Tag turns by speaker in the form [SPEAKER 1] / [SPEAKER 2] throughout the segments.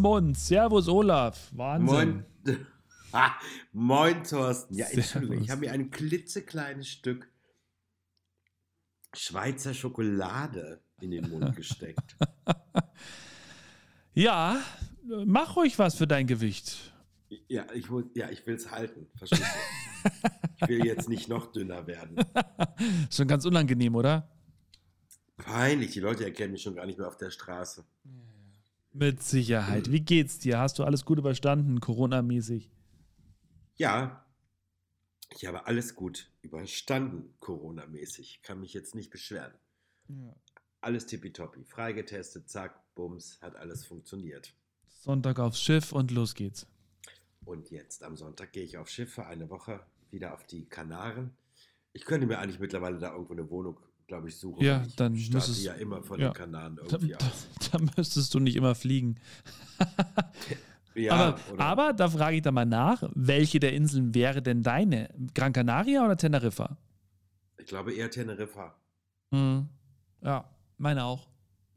[SPEAKER 1] Mund. Servus, Olaf. Wahnsinn.
[SPEAKER 2] Moin. Moin, Thorsten. Ja,
[SPEAKER 1] Servus.
[SPEAKER 2] Entschuldigung, ich habe mir ein klitzekleines Stück Schweizer Schokolade in den Mund gesteckt.
[SPEAKER 1] Ja, mach ruhig was für dein Gewicht.
[SPEAKER 2] Ja, ich, muss- ja, ich will es halten. Verstehst du? Ich will jetzt nicht noch dünner werden.
[SPEAKER 1] Ist schon ganz unangenehm, oder?
[SPEAKER 2] Peinlich, die Leute erkennen mich schon gar nicht mehr auf der Straße.
[SPEAKER 1] Mit Sicherheit. Wie geht's dir? Hast du alles gut überstanden, Corona-mäßig?
[SPEAKER 2] Ja, ich habe alles gut überstanden, Corona-mäßig. Kann mich jetzt nicht beschweren. Alles tippitoppi. Freigetestet, zack, bums, hat alles funktioniert.
[SPEAKER 1] Sonntag aufs Schiff und los geht's.
[SPEAKER 2] Und jetzt am Sonntag gehe ich auf Schiff für eine Woche wieder auf die Kanaren. Ich könnte mir eigentlich mittlerweile da irgendwo eine Wohnung, glaube ich, suchen.
[SPEAKER 1] Ja,
[SPEAKER 2] ich
[SPEAKER 1] dann müsstest-
[SPEAKER 2] ja immer von
[SPEAKER 1] ja.
[SPEAKER 2] den Kanaren
[SPEAKER 1] Da,
[SPEAKER 2] irgendwie
[SPEAKER 1] da,
[SPEAKER 2] aus.
[SPEAKER 1] da müsstest du nicht immer fliegen.
[SPEAKER 2] Ja,
[SPEAKER 1] aber, aber da frage ich da mal nach, welche der Inseln wäre denn deine? Gran Canaria oder Teneriffa?
[SPEAKER 2] ich glaube eher Teneriffa.
[SPEAKER 1] Mhm. Ja, meine auch.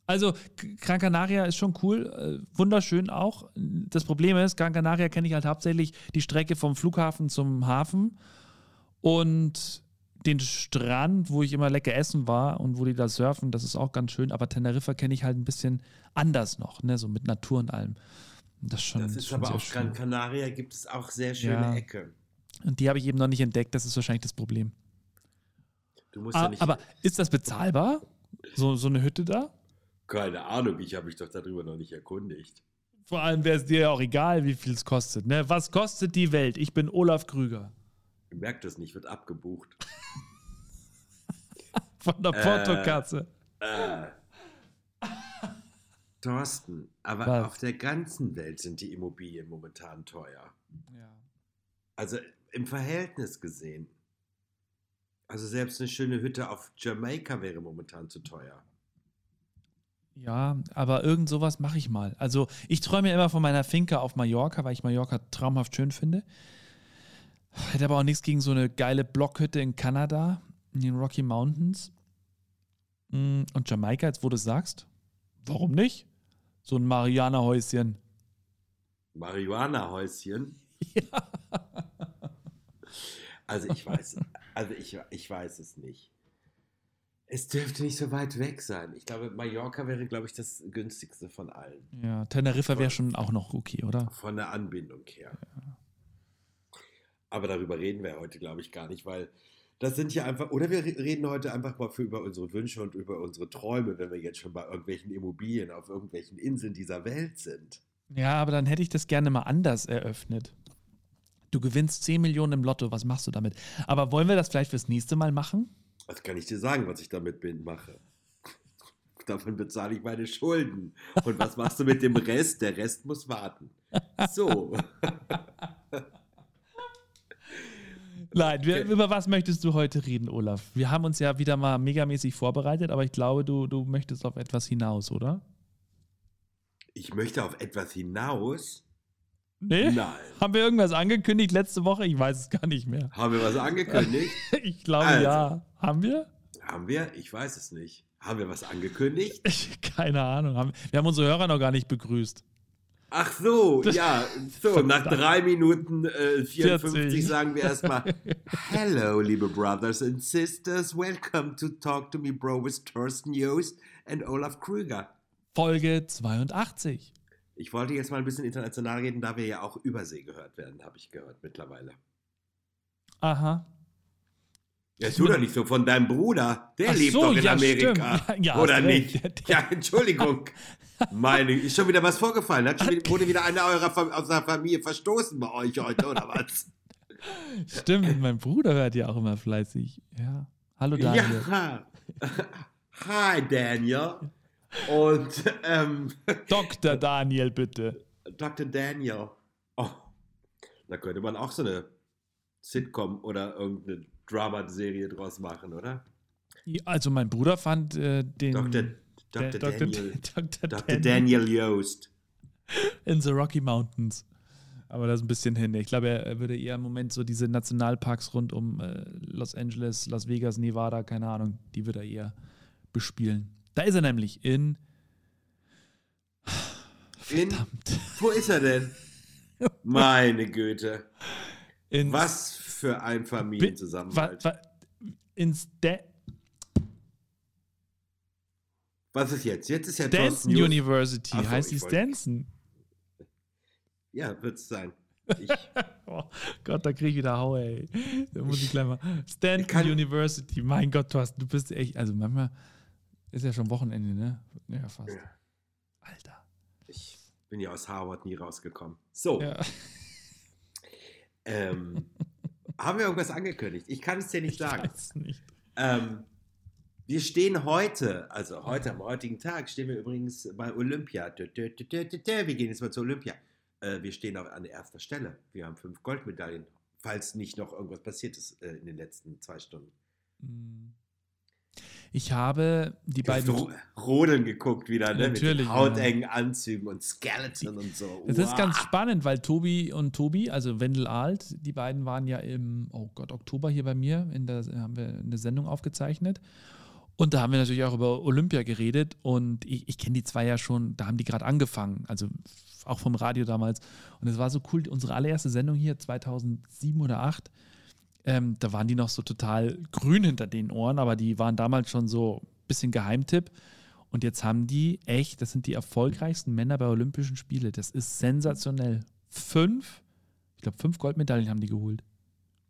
[SPEAKER 1] Also, Gran Canaria ist schon cool, äh, wunderschön auch. Das Problem ist, Gran Canaria kenne ich halt hauptsächlich die Strecke vom Flughafen zum Hafen und den Strand, wo ich immer lecker essen war und wo die da surfen, das ist auch ganz schön. Aber Teneriffa kenne ich halt ein bisschen anders noch, ne? so mit Natur und allem. Das ist schon,
[SPEAKER 2] Das ist
[SPEAKER 1] schon
[SPEAKER 2] aber auf Gran. Canaria gibt es auch sehr schöne
[SPEAKER 1] Ja.
[SPEAKER 2] Ecke.
[SPEAKER 1] Und die habe ich eben noch nicht entdeckt, das ist wahrscheinlich das Problem.
[SPEAKER 2] Du musst ja
[SPEAKER 1] Ah,
[SPEAKER 2] nicht.
[SPEAKER 1] aber ist das bezahlbar? So, so eine Hütte da?
[SPEAKER 2] keine Ahnung, ich habe mich doch darüber noch nicht erkundigt.
[SPEAKER 1] Vor allem wäre es dir ja auch egal, wie viel es kostet. Ne? Was kostet die Welt? Ich bin Olaf Krüger
[SPEAKER 2] Ihr merkt das nicht, wird abgebucht.
[SPEAKER 1] von der
[SPEAKER 2] Äh.
[SPEAKER 1] Portokasse.
[SPEAKER 2] Äh. Thorsten, aber
[SPEAKER 1] Was?
[SPEAKER 2] auf der ganzen Welt sind die Immobilien momentan teuer.
[SPEAKER 1] Ja.
[SPEAKER 2] Also im Verhältnis gesehen. Also selbst eine schöne Hütte auf Jamaika wäre momentan zu teuer.
[SPEAKER 1] ja, aber irgend sowas mache ich mal. Also ich träume ja immer von meiner Finca auf Mallorca, weil ich Mallorca traumhaft schön finde. Hätte aber auch nichts gegen so eine geile Blockhütte in Kanada, in den Rocky Mountains. Mm, Und Jamaika, jetzt wo du es sagst, warum nicht? So ein Marianerhäuschen.
[SPEAKER 2] Marihuana-Häuschen.
[SPEAKER 1] Ja.
[SPEAKER 2] Also ich weiß, also ich, ich weiß es nicht. Es dürfte nicht so weit weg sein. Ich glaube, Mallorca wäre, glaube ich, das günstigste von allen.
[SPEAKER 1] Ja, Teneriffa wäre schon auch noch okay, oder?
[SPEAKER 2] Von der Anbindung her. Aber darüber reden wir heute, glaube ich, gar nicht, weil das sind ja einfach, oder wir re- reden heute einfach mal für über unsere Wünsche und über unsere Träume, wenn wir jetzt schon bei irgendwelchen Immobilien auf irgendwelchen Inseln dieser Welt sind.
[SPEAKER 1] Ja, aber dann hätte ich das gerne mal anders eröffnet. Du gewinnst 10 Millionen im Lotto, was machst du damit? Aber wollen wir das vielleicht fürs nächste Mal machen?
[SPEAKER 2] Was kann ich dir sagen, was ich damit bin, mache? Davon bezahle ich meine Schulden. Und was machst du mit dem Rest? Der Rest muss warten. So.
[SPEAKER 1] Nein, wir,
[SPEAKER 2] Okay.
[SPEAKER 1] über was möchtest du heute reden, Olaf? Wir haben uns ja wieder mal megamäßig vorbereitet, aber ich glaube, du, du möchtest auf etwas hinaus, oder?
[SPEAKER 2] Ich möchte auf etwas hinaus.
[SPEAKER 1] Nee?
[SPEAKER 2] Nein.
[SPEAKER 1] Haben wir irgendwas angekündigt letzte Woche? Ich weiß es gar nicht mehr.
[SPEAKER 2] Haben wir was angekündigt?
[SPEAKER 1] Ich glaube
[SPEAKER 2] Also.
[SPEAKER 1] ja. Haben wir?
[SPEAKER 2] Haben wir? Ich weiß es nicht. Haben wir was angekündigt?
[SPEAKER 1] Keine Ahnung. Wir haben unsere Hörer noch gar nicht begrüßt.
[SPEAKER 2] Ach so, ja. So, nach drei Minuten äh, 54
[SPEAKER 1] 40.
[SPEAKER 2] sagen wir erstmal: Hello, liebe Brothers and Sisters. Welcome to Talk to Me Bro with Thorsten Joost and Olaf Krüger.
[SPEAKER 1] Folge 82.
[SPEAKER 2] Ich wollte jetzt mal ein bisschen international reden, da wir ja auch übersee gehört werden, habe ich gehört mittlerweile.
[SPEAKER 1] Aha.
[SPEAKER 2] Ja, tu doch nicht so von deinem Bruder. Der
[SPEAKER 1] Ach
[SPEAKER 2] lebt
[SPEAKER 1] so,
[SPEAKER 2] doch in
[SPEAKER 1] ja,
[SPEAKER 2] Amerika.
[SPEAKER 1] Ja,
[SPEAKER 2] Oder nicht? Ja, Entschuldigung. Meine, ist schon wieder was vorgefallen? Hat schon wieder, wurde wieder einer eurer aus der Familie verstoßen bei euch heute, oder was?
[SPEAKER 1] Stimmt, mein Bruder hört ja auch immer fleißig. Ja. Hallo Daniel.
[SPEAKER 2] Ja. Hi, Daniel. Und ähm,
[SPEAKER 1] Dr. Daniel, bitte.
[SPEAKER 2] Dr. Daniel. Oh, da könnte man auch so eine Sitcom oder irgendeine Drama-Serie draus machen, oder?
[SPEAKER 1] Also mein Bruder fand äh, den
[SPEAKER 2] Dr.
[SPEAKER 1] der-
[SPEAKER 2] Dr. Daniel.
[SPEAKER 1] Dr.
[SPEAKER 2] Dr. Daniel Joost.
[SPEAKER 1] in the Rocky Mountains. Aber das ist ein bisschen hin. Ich glaube, er, er würde eher im Moment so diese Nationalparks rund um äh, Los Angeles, Las Vegas, Nevada, keine Ahnung, die würde er eher bespielen. Da ist er nämlich in
[SPEAKER 2] Verdammt. In, wo ist er denn? Meine Güte. Ins, Was für ein Familienzusammenhalt. Wa, wa,
[SPEAKER 1] ins De
[SPEAKER 2] Was ist jetzt? Jetzt ist ja
[SPEAKER 1] Stanson University. So, heißt die Stanson?
[SPEAKER 2] Ja, wird es sein.
[SPEAKER 1] oh Gott, da kriege ich wieder Haue, ey. Da muss ich gleich mal. Stanton University. Mein Gott, Thorsten, du bist echt. Also manchmal ist ja schon Wochenende, ne? Ja, fast. Ja. Alter.
[SPEAKER 2] Ich bin ja aus Harvard nie rausgekommen. So. Ja. Ähm, haben wir irgendwas angekündigt? Ich kann es dir nicht ich sagen. Weiß nicht. Ähm, wir stehen heute, also heute am heutigen Tag, stehen wir übrigens bei Olympia. Wir gehen jetzt mal zu Olympia. Äh, wir stehen auch an erster Stelle. Wir haben fünf Goldmedaillen, falls nicht noch irgendwas passiert ist äh, in den letzten zwei Stunden.
[SPEAKER 1] Hm. Ich habe die du beiden.
[SPEAKER 2] Hast Rodeln geguckt wieder, ne? Natürlich. Mit hautengen ja. Anzügen und Skeleton und so.
[SPEAKER 1] Das wow. ist ganz spannend, weil Tobi und Tobi, also Wendel Alt, die beiden waren ja im, oh Gott, Oktober hier bei mir, in der, haben wir eine Sendung aufgezeichnet. Und da haben wir natürlich auch über Olympia geredet und ich, ich kenne die zwei ja schon, da haben die gerade angefangen, also auch vom Radio damals. Und es war so cool, unsere allererste Sendung hier 2007 oder 2008, ähm, da waren die noch so total grün hinter den Ohren, aber die waren damals schon so ein bisschen Geheimtipp. Und jetzt haben die echt, das sind die erfolgreichsten Männer bei Olympischen Spielen. Das ist sensationell. Fünf, ich glaube, fünf Goldmedaillen haben die geholt.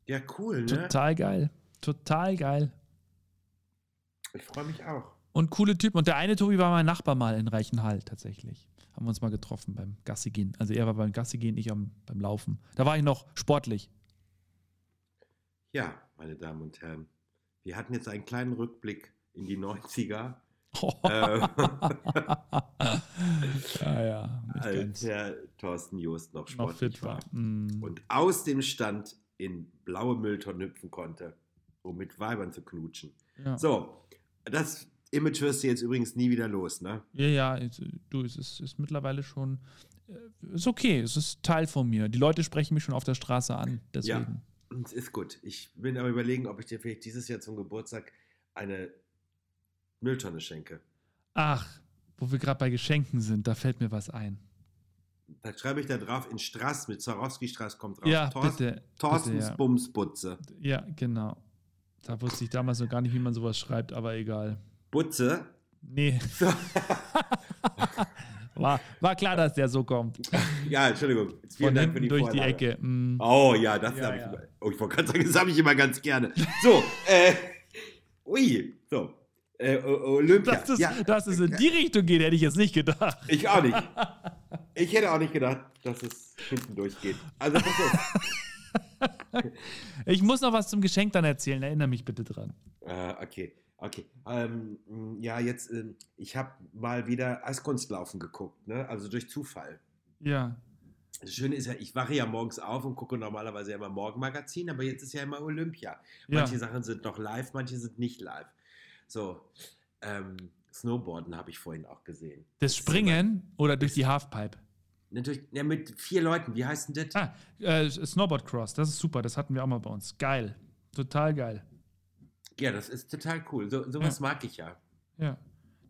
[SPEAKER 2] Ja, cool, ne?
[SPEAKER 1] Total geil. Total geil.
[SPEAKER 2] Ich freue mich auch.
[SPEAKER 1] Und coole Typen. Und der eine Tobi war mein Nachbar mal in Reichenhall tatsächlich. Haben wir uns mal getroffen beim Gassigehen. Also er war beim Gassigehen, ich am, beim Laufen. Da war ich noch sportlich.
[SPEAKER 2] Ja, meine Damen und Herren. Wir hatten jetzt einen kleinen Rückblick in die 90er. Oh. Äh, ja, ja, als der Thorsten Joost noch sportlich noch war. Mm. Und aus dem Stand in blaue Mülltonnen hüpfen konnte, um mit Weibern zu knutschen. Ja. So, das Image wirst du jetzt übrigens nie wieder los, ne?
[SPEAKER 1] Ja, ja, du, es ist, ist mittlerweile schon, äh, ist okay, es ist Teil von mir. Die Leute sprechen mich schon auf der Straße an, deswegen.
[SPEAKER 2] Ja, es ist gut. Ich bin aber überlegen, ob ich dir vielleicht dieses Jahr zum Geburtstag eine Mülltonne schenke.
[SPEAKER 1] Ach, wo wir gerade bei Geschenken sind, da fällt mir was ein.
[SPEAKER 2] Da schreibe ich da drauf, in Straß mit Zarowski-Straß kommt drauf.
[SPEAKER 1] Ja, Thorst, bitte.
[SPEAKER 2] Thorstens bitte, ja. Bumsbutze.
[SPEAKER 1] Ja, genau. Da wusste ich damals noch gar nicht, wie man sowas schreibt, aber egal.
[SPEAKER 2] Butze?
[SPEAKER 1] Nee. war, war klar, dass der so kommt.
[SPEAKER 2] Ja, Entschuldigung. Vielen
[SPEAKER 1] Von Dank für die durch Vorlage. die Ecke.
[SPEAKER 2] Mm. Oh ja, das ja, habe ja. ich. Oh, ich wollte gerade sagen, das habe ich immer ganz gerne. So, äh, ui, so. Äh, Olympia.
[SPEAKER 1] Dass es, ja. dass es in die Richtung geht, hätte ich jetzt nicht gedacht.
[SPEAKER 2] Ich auch nicht. Ich hätte auch nicht gedacht, dass es hinten durchgeht. Also, pass auf.
[SPEAKER 1] ich muss noch was zum Geschenk dann erzählen. Erinnere mich bitte dran.
[SPEAKER 2] Äh, okay, okay. Ähm, ja, jetzt, äh, ich habe mal wieder Eiskunstlaufen geguckt, ne? also durch Zufall.
[SPEAKER 1] Ja.
[SPEAKER 2] Das Schöne ist ja, ich wache ja morgens auf und gucke normalerweise ja immer Morgenmagazin, aber jetzt ist ja immer Olympia. Manche ja. Sachen sind noch live, manche sind nicht live. So, ähm, Snowboarden habe ich vorhin auch gesehen.
[SPEAKER 1] Das Springen oder durch die Halfpipe?
[SPEAKER 2] Natürlich, ja, mit vier Leuten. Wie heißt denn das?
[SPEAKER 1] Ah, äh, Snowboard Cross. Das ist super. Das hatten wir auch mal bei uns. Geil. Total geil.
[SPEAKER 2] Ja, das ist total cool. So, sowas ja. mag ich ja.
[SPEAKER 1] Ja.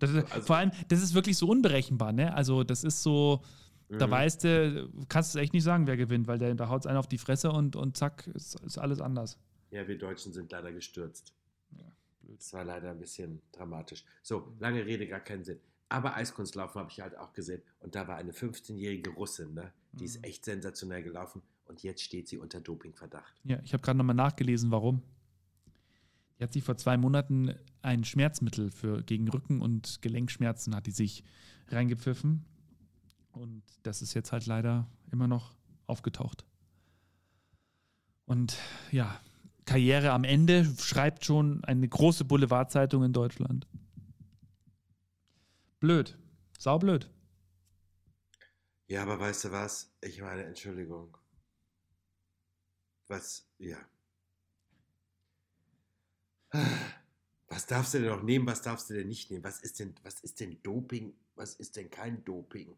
[SPEAKER 1] Ist, also, vor allem, das ist wirklich so unberechenbar, ne? Also, das ist so, da mhm. weißt du, kannst du echt nicht sagen, wer gewinnt, weil der, da haut es einen auf die Fresse und, und zack, ist, ist alles anders.
[SPEAKER 2] Ja, wir Deutschen sind leider gestürzt. Ja, blöd. Das war leider ein bisschen dramatisch. So, lange Rede, gar keinen Sinn. Aber Eiskunstlaufen habe ich halt auch gesehen. Und da war eine 15-jährige Russin, ne? die mhm. ist echt sensationell gelaufen. Und jetzt steht sie unter Dopingverdacht.
[SPEAKER 1] Ja, ich habe gerade nochmal nachgelesen, warum. Die hat sich vor zwei Monaten ein Schmerzmittel für gegen Rücken- und Gelenkschmerzen hat die sich reingepfiffen. Und das ist jetzt halt leider immer noch aufgetaucht. Und ja, Karriere am Ende schreibt schon eine große Boulevardzeitung in Deutschland. Blöd. Saublöd.
[SPEAKER 2] Ja, aber weißt du was? Ich meine, Entschuldigung. Was, ja. Was darfst du denn noch nehmen, was darfst du denn nicht nehmen? Was ist denn, was ist denn Doping? Was ist denn kein Doping?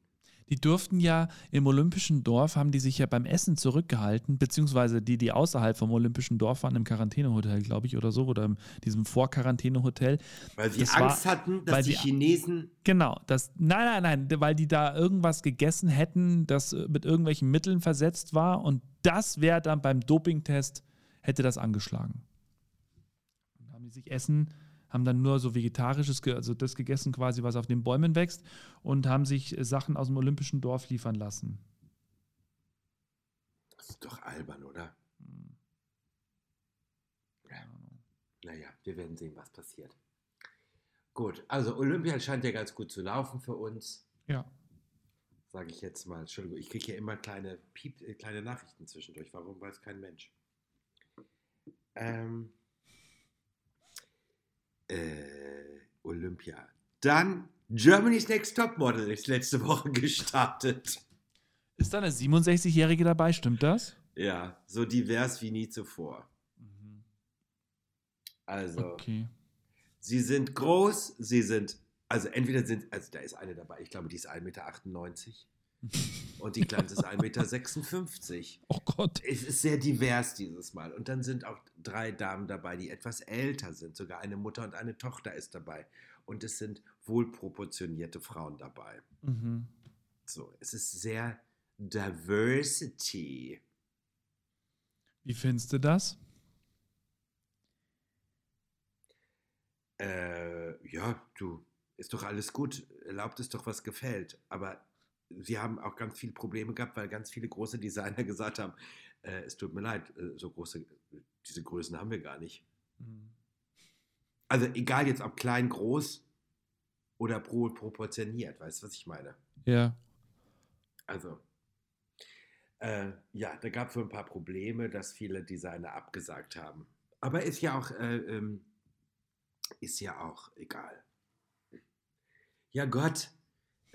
[SPEAKER 1] Die durften ja im Olympischen Dorf, haben die sich ja beim Essen zurückgehalten, beziehungsweise die, die außerhalb vom Olympischen Dorf waren, im Quarantänehotel, glaube ich, oder so, oder in diesem Vorquarantänehotel.
[SPEAKER 2] Weil sie das Angst war, hatten, dass die Chinesen.
[SPEAKER 1] Genau, das, nein, nein, nein, weil die da irgendwas gegessen hätten, das mit irgendwelchen Mitteln versetzt war und das wäre dann beim Dopingtest, hätte das angeschlagen. Sich Essen haben dann nur so vegetarisches, also das gegessen quasi, was auf den Bäumen wächst und haben sich Sachen aus dem olympischen Dorf liefern lassen.
[SPEAKER 2] Das ist doch albern, oder? Hm. Ja. Naja, wir werden sehen, was passiert. Gut, also Olympia scheint ja ganz gut zu laufen für uns.
[SPEAKER 1] Ja.
[SPEAKER 2] Sage ich jetzt mal. Entschuldigung, ich kriege ja immer kleine, Piep, äh, kleine Nachrichten zwischendurch. Warum weiß kein Mensch? Ähm, äh, Olympia. Dann Germany's Next Topmodel ist letzte Woche gestartet.
[SPEAKER 1] Ist da eine 67-Jährige dabei, stimmt das?
[SPEAKER 2] Ja, so divers wie nie zuvor. Mhm. Also,
[SPEAKER 1] okay.
[SPEAKER 2] sie sind groß, sie sind, also entweder sind, also da ist eine dabei, ich glaube, die ist 1,98 Meter. Und die Kleinste ist 1,56 Meter.
[SPEAKER 1] Oh Gott.
[SPEAKER 2] Es ist sehr divers dieses Mal. Und dann sind auch drei Damen dabei, die etwas älter sind. Sogar eine Mutter und eine Tochter ist dabei. Und es sind wohlproportionierte Frauen dabei.
[SPEAKER 1] Mhm.
[SPEAKER 2] So, es ist sehr Diversity.
[SPEAKER 1] Wie findest du das?
[SPEAKER 2] Äh, ja, du, ist doch alles gut. Erlaubt es doch, was gefällt. Aber sie haben auch ganz viele Probleme gehabt, weil ganz viele große Designer gesagt haben, äh, es tut mir leid, äh, so große, diese Größen haben wir gar nicht. Mhm. Also egal jetzt ob klein, groß oder pro, proportioniert, weißt du, was ich meine?
[SPEAKER 1] Ja.
[SPEAKER 2] Also, äh, ja, da gab es so ein paar Probleme, dass viele Designer abgesagt haben. Aber ist ja auch, äh, ähm, ist ja auch egal. Ja Gott,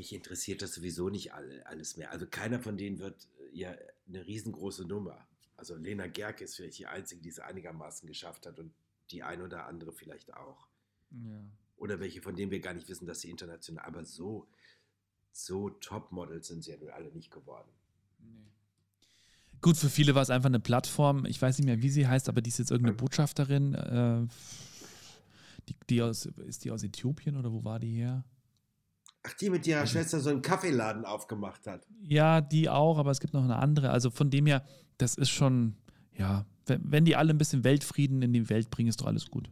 [SPEAKER 2] mich interessiert das sowieso nicht alle, alles mehr. Also keiner von denen wird äh, ja eine riesengroße Nummer. Also Lena Gerke ist vielleicht die Einzige, die es einigermaßen geschafft hat und die ein oder andere vielleicht auch.
[SPEAKER 1] Ja.
[SPEAKER 2] Oder welche, von denen wir gar nicht wissen, dass sie international, aber so, so Topmodels sind sie ja nun alle nicht geworden.
[SPEAKER 1] Nee. Gut, für viele war es einfach eine Plattform. Ich weiß nicht mehr, wie sie heißt, aber die ist jetzt irgendeine Botschafterin. Äh, die, die aus, ist die aus Äthiopien oder wo war die her?
[SPEAKER 2] Ach, die mit ihrer also, Schwester so einen Kaffeeladen aufgemacht hat.
[SPEAKER 1] Ja, die auch, aber es gibt noch eine andere. Also von dem her, das ist schon, ja, wenn, wenn die alle ein bisschen Weltfrieden in die Welt bringen, ist doch alles gut.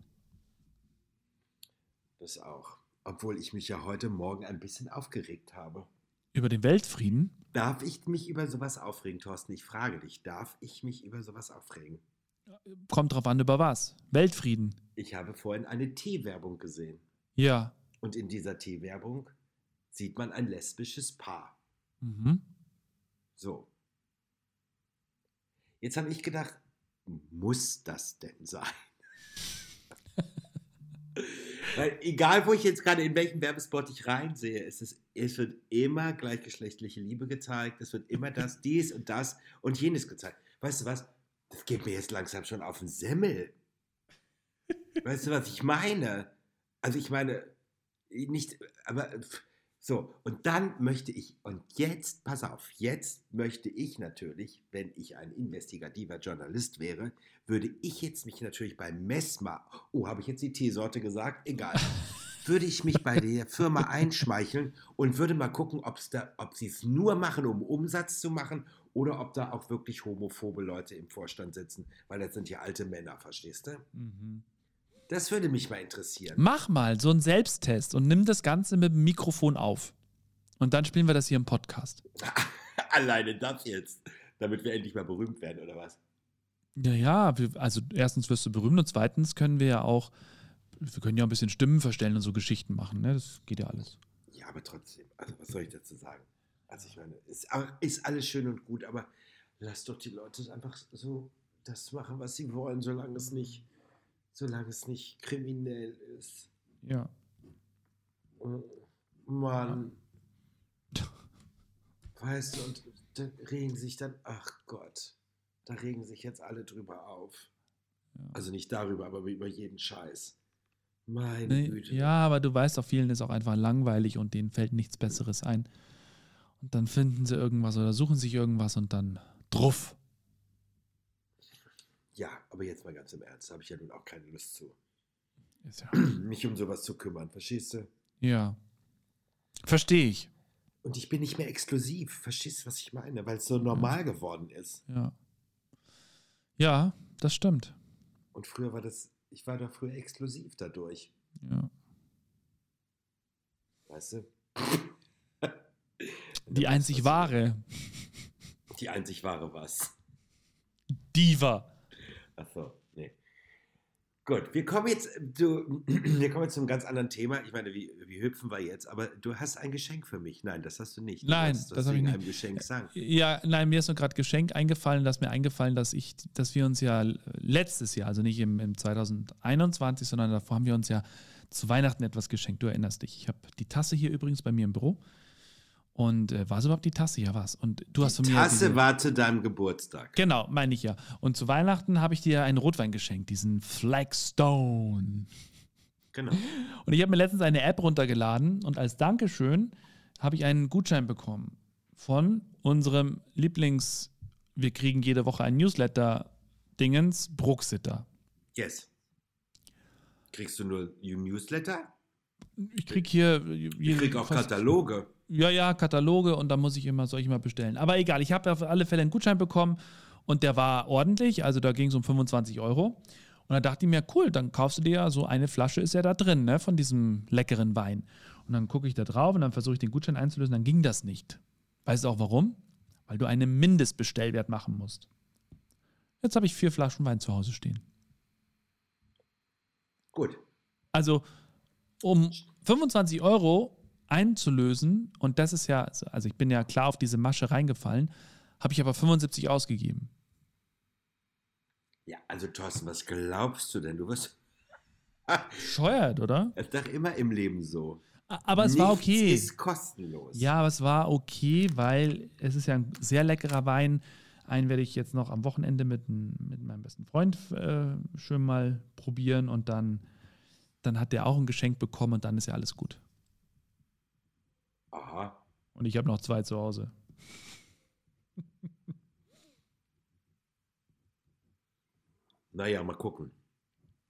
[SPEAKER 2] Das auch. Obwohl ich mich ja heute Morgen ein bisschen aufgeregt habe.
[SPEAKER 1] Über den Weltfrieden?
[SPEAKER 2] Darf ich mich über sowas aufregen, Thorsten? Ich frage dich, darf ich mich über sowas aufregen?
[SPEAKER 1] Kommt drauf an, über was? Weltfrieden.
[SPEAKER 2] Ich habe vorhin eine Teewerbung gesehen.
[SPEAKER 1] Ja.
[SPEAKER 2] Und in dieser Teewerbung sieht man ein lesbisches Paar.
[SPEAKER 1] Mhm.
[SPEAKER 2] So. Jetzt habe ich gedacht, muss das denn sein? Weil egal, wo ich jetzt gerade in welchem Werbespot ich reinsehe, es, ist, es wird immer gleichgeschlechtliche Liebe gezeigt, es wird immer das, dies und das und jenes gezeigt. Weißt du was? Das geht mir jetzt langsam schon auf den Semmel. Weißt du, was ich meine? Also ich meine, nicht, aber so, und dann möchte ich, und jetzt, pass auf, jetzt möchte ich natürlich, wenn ich ein investigativer Journalist wäre, würde ich jetzt mich natürlich bei Messma, oh, habe ich jetzt die Teesorte gesagt? Egal. würde ich mich bei der Firma einschmeicheln und würde mal gucken, da, ob sie es nur machen, um Umsatz zu machen oder ob da auch wirklich homophobe Leute im Vorstand sitzen, weil das sind ja alte Männer, verstehst du?
[SPEAKER 1] Mhm.
[SPEAKER 2] Das würde mich mal interessieren.
[SPEAKER 1] Mach mal so einen Selbsttest und nimm das Ganze mit dem Mikrofon auf. Und dann spielen wir das hier im Podcast.
[SPEAKER 2] Alleine das jetzt, damit wir endlich mal berühmt werden, oder was?
[SPEAKER 1] Ja, ja, also erstens wirst du berühmt und zweitens können wir ja auch, wir können ja ein bisschen Stimmen verstellen und so Geschichten machen, ne? Das geht ja alles.
[SPEAKER 2] Ja, aber trotzdem, also was soll ich dazu sagen? Also ich meine, ist, ist alles schön und gut, aber lass doch die Leute einfach so das machen, was sie wollen, solange es nicht solange es nicht kriminell ist.
[SPEAKER 1] Ja.
[SPEAKER 2] Oh, Mann. Ja. Weißt du, und da regen sich dann, ach Gott, da regen sich jetzt alle drüber auf. Ja. Also nicht darüber, aber über jeden Scheiß. Meine
[SPEAKER 1] Nee,
[SPEAKER 2] Güte.
[SPEAKER 1] ja, aber du weißt, auf vielen ist auch einfach langweilig und denen fällt nichts Besseres ein. Und dann finden sie irgendwas oder suchen sich irgendwas und dann druff.
[SPEAKER 2] Ja, aber jetzt mal ganz im Ernst, da habe ich ja nun auch keine Lust zu,
[SPEAKER 1] ja.
[SPEAKER 2] mich um sowas zu kümmern, verstehst du?
[SPEAKER 1] ja. Verstehe ich.
[SPEAKER 2] Und ich bin nicht mehr exklusiv, verstehst du, was ich meine? Weil es so normal geworden ist.
[SPEAKER 1] Ja. Ja, das stimmt.
[SPEAKER 2] Und früher war das, ich war doch früher exklusiv dadurch,
[SPEAKER 1] Ja.
[SPEAKER 2] weißt du?
[SPEAKER 1] Die einzig wahre
[SPEAKER 2] Die einzig wahre was.
[SPEAKER 1] Diva.
[SPEAKER 2] Achso, nee. Gut, wir kommen jetzt, du, wir kommen jetzt zu einem ganz anderen Thema. Ich meine, wie, wie hüpfen wir jetzt? Aber du hast ein Geschenk für mich. Nein, das hast du nicht. Du
[SPEAKER 1] Nein, das habe ich nicht.
[SPEAKER 2] einem Geschenk sagen.
[SPEAKER 1] Ja, nein, mir ist nur gerade Geschenk eingefallen, dass mir eingefallen, dass ich, dass wir uns ja letztes Jahr, also nicht im, im 2021, sondern davor haben wir uns ja zu Weihnachten etwas geschenkt. Du erinnerst dich. Ich habe die Tasse hier übrigens bei mir im Büro. Und äh, war es überhaupt die Tasse? Ja, was? Und du hast von
[SPEAKER 2] Die
[SPEAKER 1] mir.
[SPEAKER 2] Tasse
[SPEAKER 1] diese-
[SPEAKER 2] war zu deinem Geburtstag.
[SPEAKER 1] Genau, meine ich ja. Und zu Weihnachten habe ich dir einen Rotwein geschenkt, diesen Flagstone.
[SPEAKER 2] Genau.
[SPEAKER 1] Und ich habe mir letztens eine App runtergeladen und als Dankeschön habe ich einen Gutschein bekommen von unserem Lieblings, wir kriegen jede Woche ein Newsletter-Dingens, Bruxitter.
[SPEAKER 2] Yes. Kriegst du nur Newsletter?
[SPEAKER 1] Ich krieg hier.
[SPEAKER 2] Ich krieg auch Kataloge.
[SPEAKER 1] Ja, ja, Kataloge und da muss ich immer, soll ich mal bestellen. Aber egal, ich habe auf alle Fälle einen Gutschein bekommen und der war ordentlich, also da ging es um 25 Euro. Und da dachte ich mir, cool, dann kaufst du dir ja so eine Flasche, ist ja da drin, ne, von diesem leckeren Wein. Und dann gucke ich da drauf und dann versuche ich den Gutschein einzulösen, dann ging das nicht. Weißt du auch warum? Weil du einen Mindestbestellwert machen musst. Jetzt habe ich vier Flaschen Wein zu Hause stehen.
[SPEAKER 2] Gut.
[SPEAKER 1] Also um 25 Euro einzulösen, und das ist ja, also ich bin ja klar auf diese Masche reingefallen, habe ich aber 75 ausgegeben.
[SPEAKER 2] Ja, also Thorsten, was glaubst du denn? Du wirst.
[SPEAKER 1] Scheuert, oder?
[SPEAKER 2] Das ist doch immer im Leben so.
[SPEAKER 1] Aber es war
[SPEAKER 2] Nichts
[SPEAKER 1] okay.
[SPEAKER 2] ist kostenlos.
[SPEAKER 1] Ja, aber es war okay, weil es ist ja ein sehr leckerer Wein. Einen werde ich jetzt noch am Wochenende mit, mit meinem besten Freund äh, schön mal probieren und dann, dann hat der auch ein Geschenk bekommen und dann ist ja alles gut.
[SPEAKER 2] Aha.
[SPEAKER 1] Und ich habe noch zwei zu Hause.
[SPEAKER 2] Naja, mal gucken.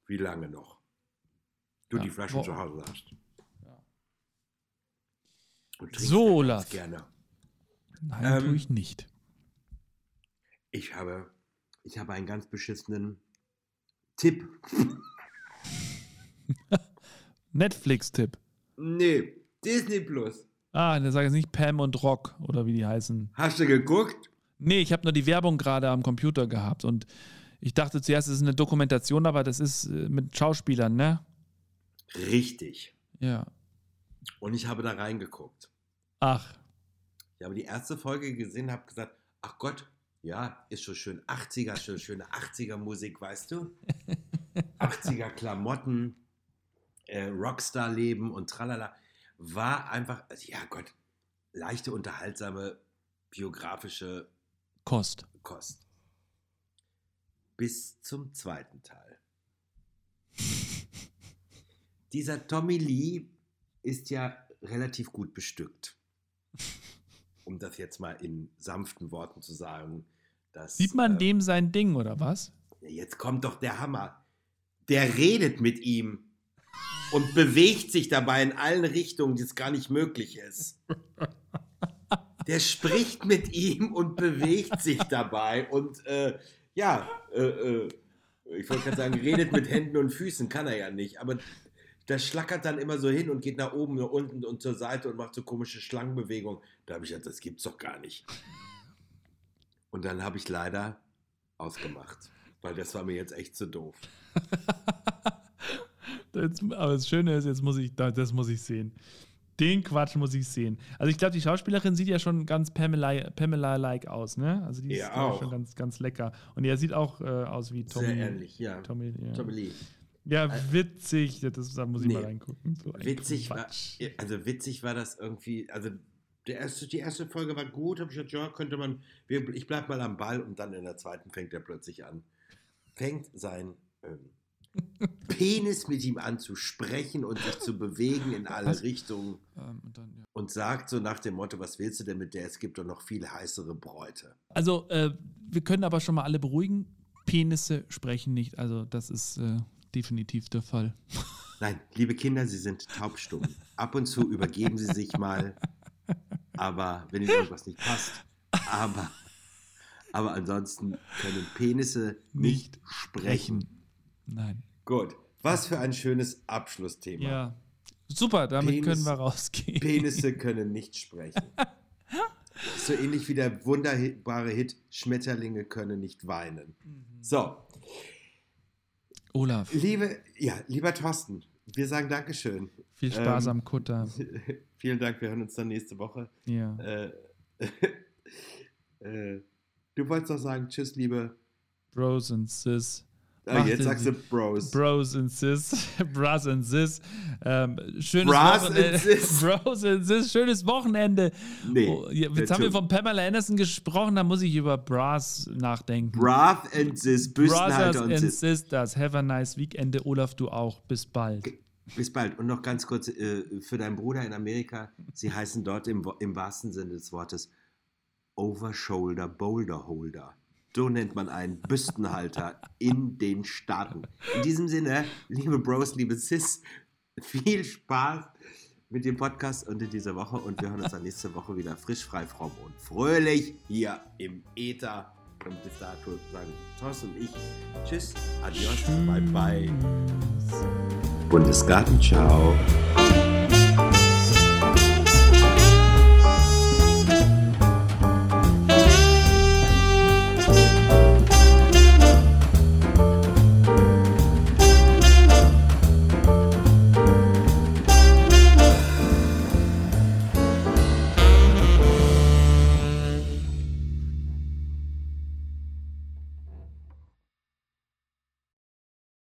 [SPEAKER 2] Wie lange noch? Du
[SPEAKER 1] Ja,
[SPEAKER 2] die Flaschen
[SPEAKER 1] wo-
[SPEAKER 2] zu Hause hast.
[SPEAKER 1] Ja. So, Olaf.
[SPEAKER 2] gerne.
[SPEAKER 1] Nein,
[SPEAKER 2] Ähm,
[SPEAKER 1] tue ich nicht.
[SPEAKER 2] Ich habe, ich habe einen ganz beschissenen Tipp.
[SPEAKER 1] Netflix-Tipp.
[SPEAKER 2] Nee, Disney Plus.
[SPEAKER 1] Ah, der sagt jetzt nicht Pam und Rock oder wie die heißen.
[SPEAKER 2] Hast du geguckt?
[SPEAKER 1] Nee, ich habe nur die Werbung gerade am Computer gehabt und ich dachte zuerst, es ist eine Dokumentation, aber das ist äh, mit Schauspielern, ne?
[SPEAKER 2] Richtig.
[SPEAKER 1] Ja.
[SPEAKER 2] Und ich habe da reingeguckt.
[SPEAKER 1] Ach,
[SPEAKER 2] Ich habe die erste Folge gesehen, habe gesagt, ach Gott, ja, ist schon schön 80er, schon schöne 80er Musik, weißt du? 80er Klamotten, äh, Rockstar-Leben und tralala. War einfach, also, ja Gott, leichte, unterhaltsame, biografische
[SPEAKER 1] Kost.
[SPEAKER 2] Kost. Bis zum zweiten Teil. Dieser Tommy Lee ist ja relativ gut bestückt. Um das jetzt mal in sanften Worten zu sagen. Dass,
[SPEAKER 1] Sieht man
[SPEAKER 2] äh,
[SPEAKER 1] dem sein Ding oder was?
[SPEAKER 2] Jetzt kommt doch der Hammer. Der redet mit ihm und bewegt sich dabei in allen Richtungen, die es gar nicht möglich ist. Der spricht mit ihm und bewegt sich dabei und äh, ja, äh, äh, ich wollte gerade sagen, redet mit Händen und Füßen, kann er ja nicht, aber das schlackert dann immer so hin und geht nach oben, nach unten und zur Seite und macht so komische Schlangenbewegungen. Da habe ich gedacht, das gibt's doch gar nicht. Und dann habe ich leider ausgemacht, weil das war mir jetzt echt zu doof.
[SPEAKER 1] Jetzt, aber das Schöne ist, jetzt muss ich, da- das muss ich sehen. Den Quatsch muss ich sehen. Also ich glaube, die Schauspielerin sieht ja schon ganz Pamela- Pamela-like aus, ne? Also die ist
[SPEAKER 2] Ja,
[SPEAKER 1] schon ganz, ganz lecker. Und er sieht auch äh, aus wie Tommy.
[SPEAKER 2] Sehr ähnlich, ja.
[SPEAKER 1] Tommy, ja.
[SPEAKER 2] Tommy Lee.
[SPEAKER 1] ja, witzig. Das, da muss ich
[SPEAKER 2] Nee.
[SPEAKER 1] mal reingucken. So
[SPEAKER 2] Witzig war, also witzig war das irgendwie, also erste, die erste Folge war gut, habe ich gedacht, ja, könnte man, ich bleib mal am Ball und dann in der zweiten fängt er plötzlich an. Fängt sein ähm, Penis mit ihm anzusprechen und sich zu bewegen in alle
[SPEAKER 1] Was?
[SPEAKER 2] Richtungen
[SPEAKER 1] Ähm, und dann, ja.
[SPEAKER 2] und sagt so nach dem Motto, was willst du denn mit der? Es gibt doch noch viel heißere Bräute.
[SPEAKER 1] Also, äh, wir können aber schon mal alle beruhigen. Penisse sprechen nicht. Also, das ist äh, definitiv der Fall.
[SPEAKER 2] Nein, liebe Kinder, Sie sind taubstumm. Ab und zu übergeben Sie sich mal, aber wenn Ihnen irgendwas nicht passt. Aber, aber ansonsten können Penisse nicht,
[SPEAKER 1] Nicht
[SPEAKER 2] sprechen.
[SPEAKER 1] Nein.
[SPEAKER 2] Gut, was für ein schönes Abschlussthema.
[SPEAKER 1] Ja. Super, damit
[SPEAKER 2] Penis-
[SPEAKER 1] können wir rausgehen.
[SPEAKER 2] Penisse können nicht sprechen. So ähnlich wie der wunderbare Hit Schmetterlinge können nicht weinen. So,
[SPEAKER 1] Olaf,
[SPEAKER 2] liebe, ja, lieber Thorsten, wir sagen Dankeschön.
[SPEAKER 1] viel Spaß
[SPEAKER 2] Ähm,
[SPEAKER 1] am Kutter.
[SPEAKER 2] Vielen Dank, wir hören uns dann nächste Woche.
[SPEAKER 1] Ja.
[SPEAKER 2] Äh, äh, du wolltest doch sagen, tschüss, liebe.
[SPEAKER 1] Bros and Sis.
[SPEAKER 2] Ah, jetzt sagst du Bros.
[SPEAKER 1] Bros and Sis. Bros and Sis. Ähm, schönes
[SPEAKER 2] Bras
[SPEAKER 1] Wochenende.
[SPEAKER 2] and Sis.
[SPEAKER 1] Bros and Sis. Schönes Wochenende.
[SPEAKER 2] Nee,
[SPEAKER 1] Oh, jetzt haben wir von Pamela Anderson gesprochen, da muss ich über Bras nachdenken.
[SPEAKER 2] Brath and Sis,
[SPEAKER 1] Brothers
[SPEAKER 2] Büstenhalter und
[SPEAKER 1] and
[SPEAKER 2] Sis.
[SPEAKER 1] Sisters. Have a nice Weekend. Olaf, du auch. Bis bald.
[SPEAKER 2] Bis bald. Und noch ganz kurz äh, für deinen Bruder in Amerika. Sie heißen dort im, im wahrsten Sinne des Wortes Overshoulder Boulder Holder. So nennt man einen Büstenhalter in den Staaten. In diesem Sinne, liebe Bros, liebe Sis, viel Spaß mit dem Podcast und in dieser Woche. Und wir hören uns dann nächste Woche wieder frisch, frei, fromm und fröhlich hier im Äther. Und bis dato sagen Thorsten und ich Tschüss, Adios, bye bye. Bundesgarten, ciao.